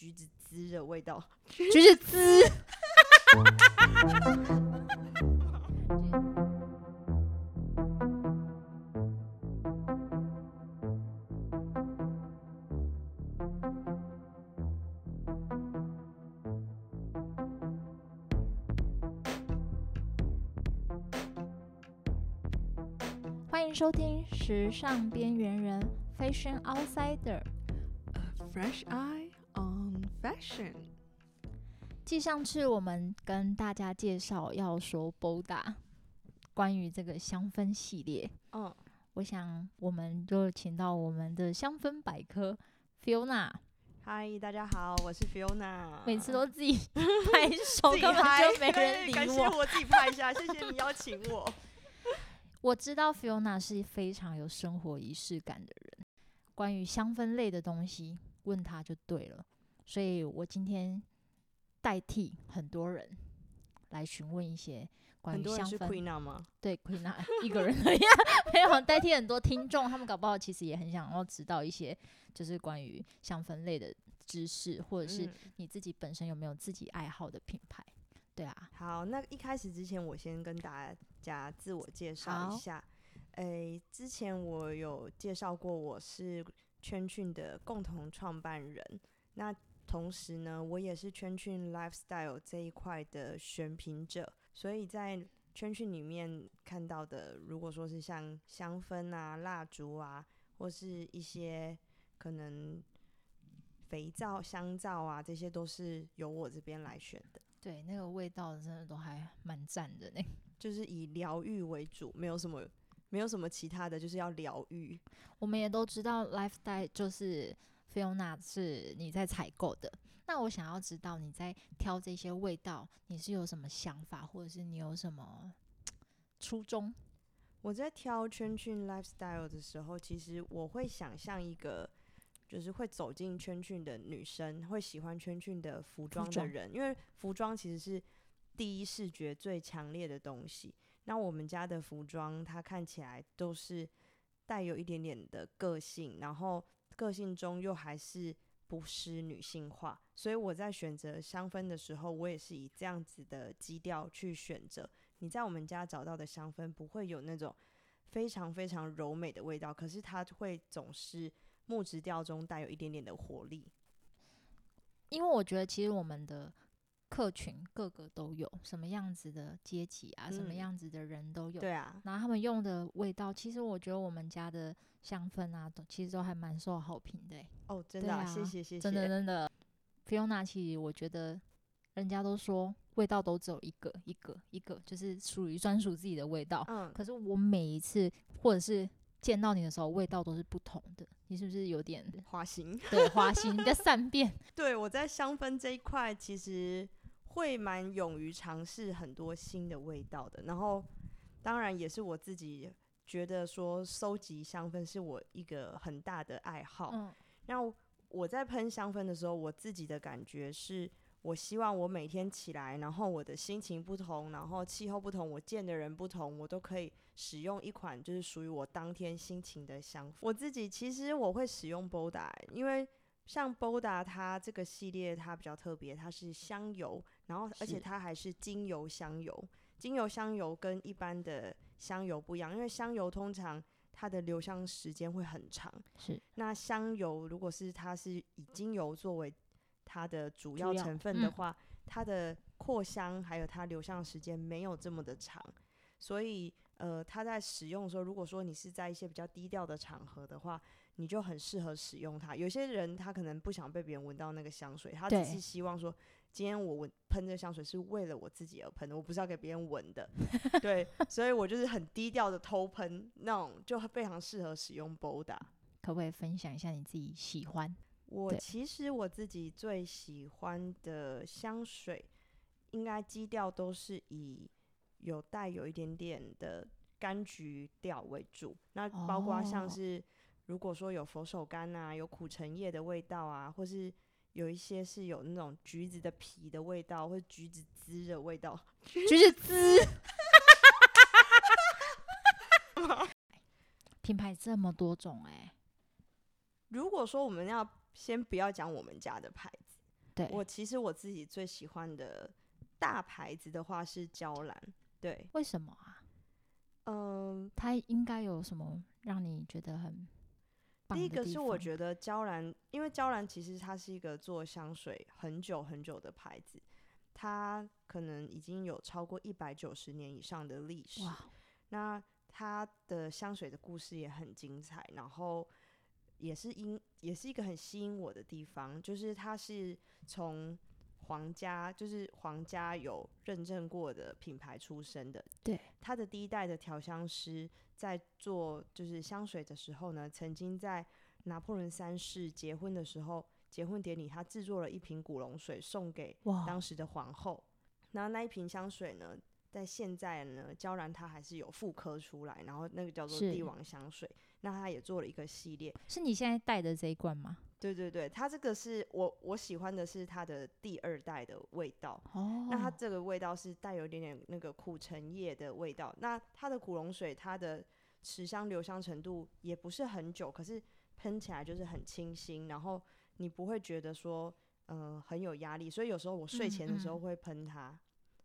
橘子汁的味道，橘子汁。欢迎收听《时尚边缘人》（Fashion Outsider），A fresh eye fashion。继上次我们跟大家介绍要说 Boda 关于这个香氛系列，嗯，我想我们就请到我们的香氛百科 Fiona。嗨，大家好，我是 Fiona。每次都自己拍手，根本就没人理我。感谢我自己拍一下，谢谢你邀请我。我知道 Fiona 是非常有生活仪式感的人，关于香氛类的东西，问他就对了。所以我今天。代替很多人来询问一些关于香氛。Queena 吗？对，Queena 一个人而已，没有代替很多听众，他们搞不好其实也很想要知道一些，就是关于香氛类的知识，或者是你自己本身有没有自己爱好的品牌？对啊。好，那一开始之前，我先跟大家自我介绍一下。诶、欸，之前我有介绍过，我是 CHENCHUN 的共同创办人。那同时呢，我也是 CHENCHUN Lifestyle 这一块的选品者，所以在 CHENCHUN 里面看到的，如果说是像香氛啊、蜡烛啊，或是一些可能肥皂、香皂啊，这些都是由我这边来选的。对，那个味道真的都还蛮赞的呢，就是以疗愈为主，没有什么，没有什么其他的，就是要疗愈。我们也都知道 Lifestyle 就是。Fiona 是你在采购的，那我想要知道你在挑这些味道，你是有什么想法，或者是你有什么初衷？我在挑 CHENCHUN Lifestyle 的时候，其实我会想象一个，就是会走进 CHENCHUN 的女生，会喜欢 CHENCHUN 的服装的人，因为服装其实是第一视觉最强烈的东西。那我们家的服装，它看起来都是带有一点点的个性，然后。个性中又还是不失女性化，所以我在选择香氛的时候，我也是以这样子的基调去选择。你在我们家找到的香氛不会有那种非常非常柔美的味道，可是它会总是木质调中带有一点点的活力。因为我觉得其实我们的。客群各个都有，什么样子的阶级啊、嗯，什么样子的人都有。对啊，然后他们用的味道，其实我觉得我们家的香氛啊，都其实都还蛮受好评的、欸。哦，真的、谢谢谢谢，真的真的。Fiona 其实我觉得，人家都说味道都只有一个一个一个，就是属于专属自己的味道。嗯。可是我每一次或者是见到你的时候，味道都是不同的。你是不是有点花心？对，花心你在 善变。对，我在香氛这一块，其实。会蛮勇于尝试很多新的味道的，然后当然也是我自己觉得说收集香氛是我一个很大的爱好。嗯，那我在喷香氛的时候，我自己的感觉是，我希望我每天起来，然后我的心情不同，然后气候不同，我见的人不同，我都可以使用一款就是属于我当天心情的香氛。我自己其实我会使用 Boda，因为。像 Boda 它这个系列它比较特别，它是香油，然后而且它还是精油香油。精油香油跟一般的香油不一样，因为香油通常它的留香时间会很长。是。那香油如果是它是以精油作为它的主要成分的话，嗯、它的扩香还有它留香时间没有这么的长，所以呃，它在使用的时候，如果说你是在一些比较低调的场合的话。你就很适合使用它。有些人他可能不想被别人闻到那个香水，他只是希望说，今天我闻喷这个香水是为了我自己而喷的，我不是要给别人闻的。对，所以我就是很低调的偷喷那种，就非常适合使用 Boda。可不可以分享一下你自己喜欢？我其实我自己最喜欢的香水，应该基调都是以有带有一点点的柑橘调为主，那包括像是。哦如果说有佛手柑啊，有苦橙叶的味道啊，或是有一些是有那种橘子的皮的味道，或者橘子汁的味道，橘子汁。品牌这么多种哎、欸。如果说我们要先不要讲我们家的牌子，对，我其实我自己最喜欢的大牌子的话是娇兰。对，为什么啊？嗯，它应该有什么让你觉得很棒？第一个是我觉得娇兰，因为娇兰其实它是一个做香水很久很久的牌子，它可能已经有超过一百九十年以上的历史。哇，那它的香水的故事也很精彩，然后也是因也是一个很吸引我的地方，就是它是从。皇家就是皇家有认证过的品牌出身的，对，他的第一代的调香师在做就是香水的时候呢，曾经在拿破仑三世结婚的时候，结婚典礼他制作了一瓶古龙水送给当时的皇后，然后那一瓶香水呢，在现在呢，娇兰它还是有复刻出来，然后那个叫做帝王香水，那他也做了一个系列，是你现在带的这一罐吗？对对对，它这个是我我喜欢的是它的第二代的味道。哦，那它这个味道是带有一点点那个苦橙叶的味道。那它的古龙水，它的持香留香程度也不是很久，可是喷起来就是很清新，然后你不会觉得说呃很有压力。所以有时候我睡前的时候会喷它，嗯嗯，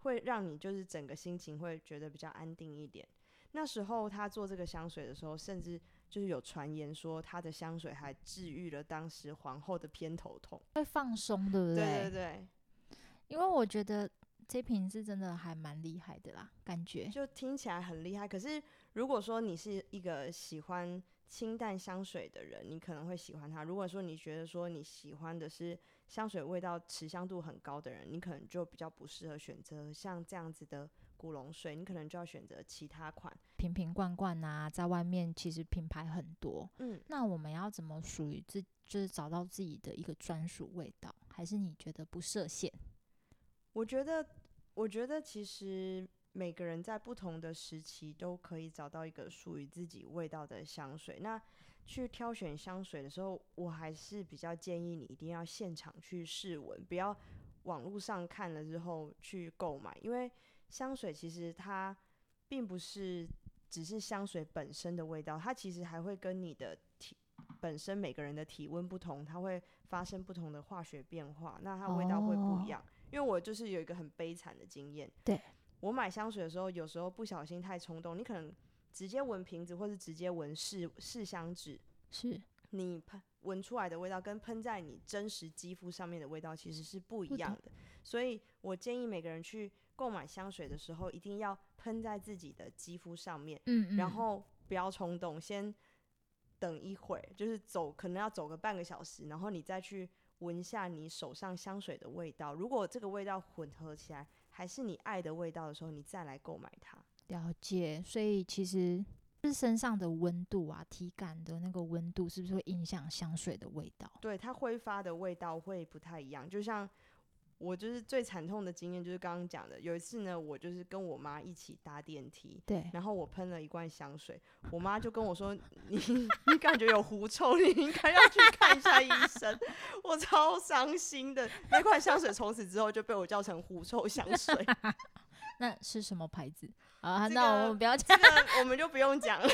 会让你就是整个心情会觉得比较安定一点。那时候他做这个香水的时候，甚至。就是有传言说，他的香水还治愈了当时皇后的偏头痛，会放松，对不对？对对对。因为我觉得这瓶是真的还蛮厉害的啦，感觉就听起来很厉害。可是如果说你是一个喜欢清淡香水的人，你可能会喜欢它。如果说你觉得说你喜欢的是香水味道持香度很高的人，你可能就比较不适合选择像这样子的。古龙水，你可能就要选择其他款，瓶瓶罐罐啊，在外面其实品牌很多。嗯，那我们要怎么属于自，就是找到自己的一个专属味道？还是你觉得不设限？我觉得，我觉得其实每个人在不同的时期都可以找到一个属于自己味道的香水。那去挑选香水的时候，我还是比较建议你一定要现场去试闻，不要网络上看了之后去购买，因为。香水其实它并不是只是香水本身的味道，它其实还会跟你的体本身每个人的体温不同，它会发生不同的化学变化，那它味道会不一样。哦、因为我就是有一个很悲惨的经验，对，我买香水的时候，有时候不小心太冲动，你可能直接闻瓶子，或是直接闻试试香纸，是你喷闻出来的味道跟喷在你真实肌肤上面的味道其实是不一样的，所以我建议每个人去。购买香水的时候，一定要喷在自己的肌肤上面，嗯嗯，然后不要冲动，先等一会儿，就是走，可能要走个半个小时，然后你再去闻下你手上香水的味道。如果这个味道混合起来还是你爱的味道的时候，你再来购买它。了解，所以其实是身上的温度啊，体感的那个温度是不是会影响香水的味道？对，它挥发的味道会不太一样，就像。我就是最惨痛的经验，就是刚刚讲的。有一次呢，我就是跟我妈一起搭电梯，对，然后我喷了一罐香水，我妈就跟我说：“你你感觉有狐臭，你应该要去看一下医生。”我超伤心的，那罐香水从此之后就被我叫成狐臭香水。那是什么牌子啊？这个、那我们不要讲，这个我们就不用讲了。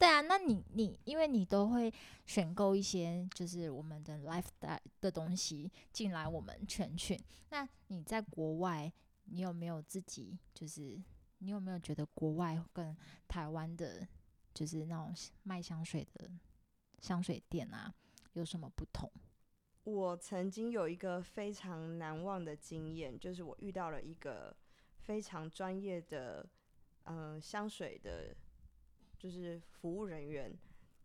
对啊，那你你因为你都会选购一些就是我们的 life 带的东西进来我们全群。那你在国外，你有没有自己就是你有没有觉得国外跟台湾的，就是那种卖香水的香水店啊，有什么不同？我曾经有一个非常难忘的经验，就是我遇到了一个非常专业的嗯、香水的。就是服务人员，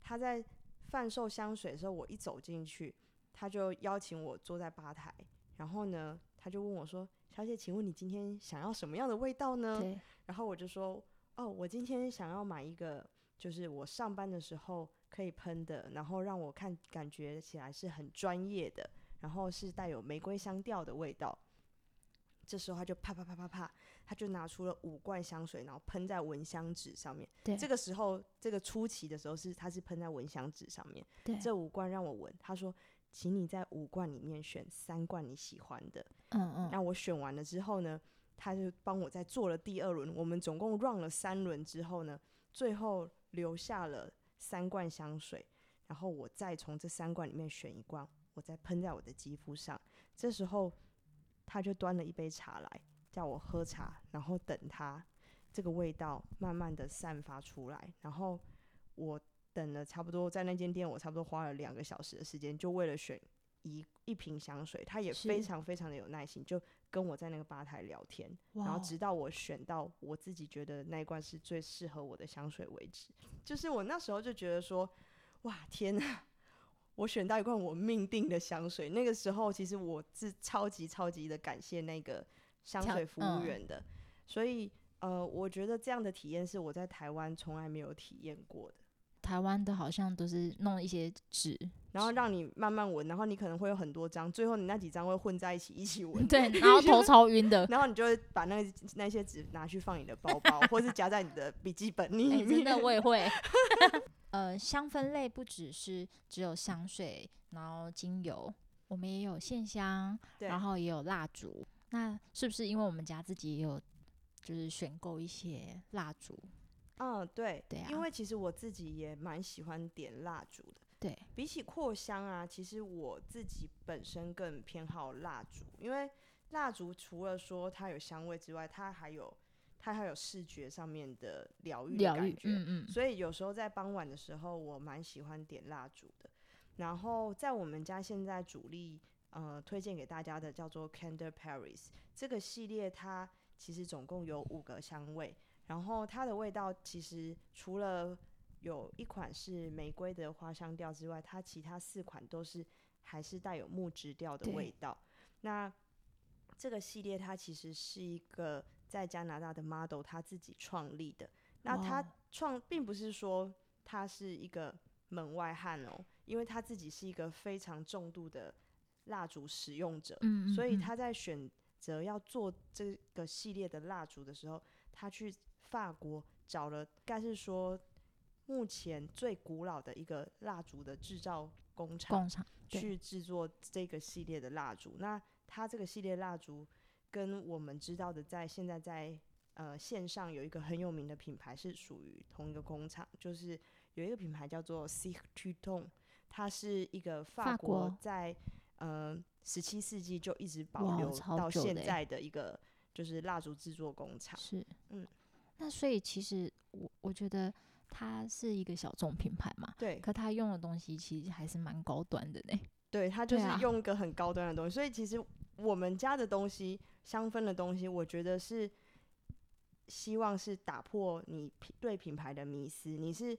他在贩售香水的时候，我一走进去，他就邀请我坐在吧台，然后呢，他就问我说：“小姐，请问你今天想要什么样的味道呢？”。然后我就说：“哦，我今天想要买一个，就是我上班的时候可以喷的，然后让我看感觉起来是很专业的，然后是带有玫瑰香调的味道。”这时候他就啪啪啪啪啪，他就拿出了五罐香水，然后喷在蚊香纸上面。对，这个时候这个初期的时候是他是喷在蚊香纸上面。对，这五罐让我闻。他说，请你在五罐里面选三罐你喜欢的。嗯嗯。那我选完了之后呢，他就帮我在做了第二轮。我们总共 run 了三轮之后呢，最后留下了三罐香水，然后我再从这三罐里面选一罐我再喷在我的肌肤上。这时候，他就端了一杯茶来，叫我喝茶，然后等他这个味道慢慢的散发出来。然后我等了差不多，在那间店，我差不多花了两个小时的时间，就为了选一一瓶香水。他也非常非常的有耐心，就跟我在那个吧台聊天，然后直到我选到我自己觉得那一罐是最适合我的香水为止。就是我那时候就觉得说，哇，天哪！我选到一罐我命定的香水，那个时候其实我是超级超级的感谢那个香水服务员的，嗯、所以呃，我觉得这样的体验是我在台湾从来没有体验过的。台湾的好像都是弄一些纸，然后让你慢慢闻，然后你可能会有很多张，最后你那几张会混在一起一起闻，对，然后 头超晕的，然后你就会把那个那些纸拿去放你的包包，或是夹在你的笔记本里面。欸、真的我也会。呃，香氛类不只是只有香水，然后精油，我们也有线香，然后也有蜡烛。那是不是因为我们家自己也有，就是选购一些蜡烛？嗯，对，对啊，因为其实我自己也蛮喜欢点蜡烛的。对，比起扩香啊，其实我自己本身更偏好蜡烛，因为蜡烛除了说它有香味之外，它还有。它还有视觉上面的疗愈的感觉，嗯嗯，所以有时候在傍晚的时候，我蛮喜欢点蜡烛的。然后在我们家现在主力呃推荐给大家的叫做 Candle Paris 这个系列，它其实总共有五个香味，然后它的味道其实除了有一款是玫瑰的花香调之外，它其他四款都是还是带有木质调的味道。那这个系列它其实是一个。在加拿大的 model 他自己创立的，那他创并不是说他是一个门外汉哦，因为他自己是一个非常重度的蜡烛使用者，嗯嗯嗯，所以他在选择要做这个系列的蜡烛的时候，他去法国找了，该是说目前最古老的一个蜡烛的制造工厂，工厂去制作这个系列的蜡烛。那他这个系列蜡烛。跟我们知道的，在现在在呃线上有一个很有名的品牌是属于同一个工厂，就是有一个品牌叫做 Cire Tuton，它是一个法国在呃十七世纪就一直保留到现在的一个就是蜡烛制作工厂。是，嗯，那所以其实我我觉得它是一个小众品牌嘛，对，可它用的东西其实还是蛮高端的呢。对，它就是用一个很高端的东西，所以其实我们家的东西。香氛的东西，我觉得是希望是打破你对品牌的迷思。你是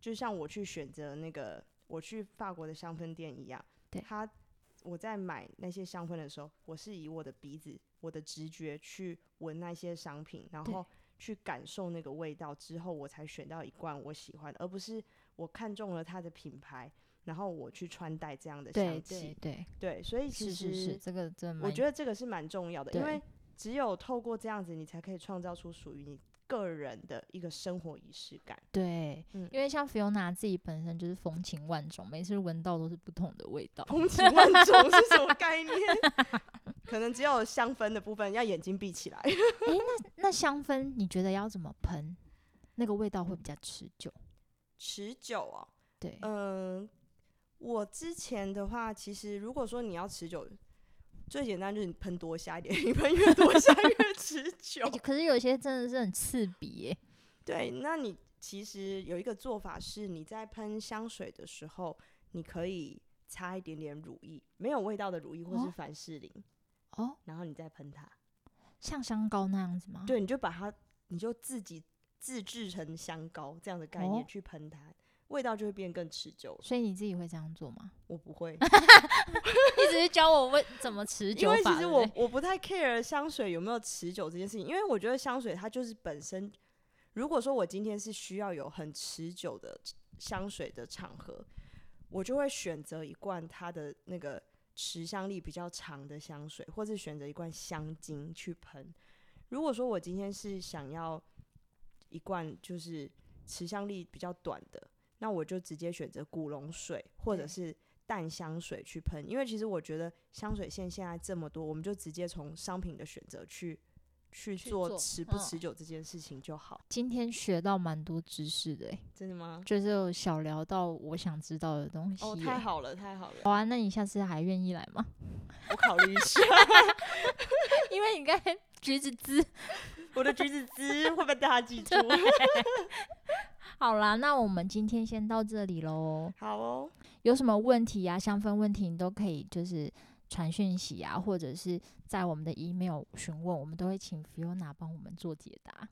就像我去选择那个我去法国的香氛店一样，对，他我在买那些香氛的时候，我是以我的鼻子、我的直觉去闻那些商品，然后去感受那个味道之后，我才选到一罐我喜欢的，而不是我看中了它的品牌。然后我去穿戴这样的香气，对对对，所以其实是这个真我觉得这个是蛮重要的，因为只有透过这样子，你才可以创造出属于你个人的一个生活仪式感。对，嗯，因为像 Fiona 自己本身就是风情万种，每次闻到都是不同的味道。风情万种是什么概念？可能只有香氛的部分要眼睛闭起来。哎、欸，那那香氛你觉得要怎么喷，那个味道会比较持久？持久哦，对，嗯。我之前的话，其实如果说你要持久，最简单就是你喷多下一点，你喷越多下越持久。欸，可是有些真的是很刺鼻耶。对，那你其实有一个做法是，你在喷香水的时候，你可以擦一点点乳液，没有味道的乳液或是凡士林哦，然后你再喷它，像香膏那样子吗？对，你就把它，你就自己自制成香膏这样的概念去喷它。哦味道就会变更持久，所以你自己会这样做吗？我不会，你只是教我为怎么持久。因为其实我我不太 care 香水有没有持久这件事情，因为我觉得香水它就是本身，如果说我今天是需要有很持久的香水的场合，我就会选择一罐它的那个持香力比较长的香水，或是选择一罐香精去喷。如果说我今天是想要一罐就是持香力比较短的。那我就直接选择古龙水或者是淡香水去喷，因为其实我觉得香水线现在这么多，我们就直接从商品的选择去去去做做持不嗯持久这件事情就好。今天学到蛮多知识的、欸，真的吗？就是有小聊到我想知道的东西、哦，欸太好了，太好了，好啊，那你下次还愿意来吗？我考虑一下。因为你刚才橘子汁。我的橘子汁会被大家记 住。好啦，那我们今天先到这里喽。好哦，有什么问题啊，香氛问题，你都可以就是传讯息啊，或者是在我们的 email 询问，我们都会请 Fiona 帮我们做解答。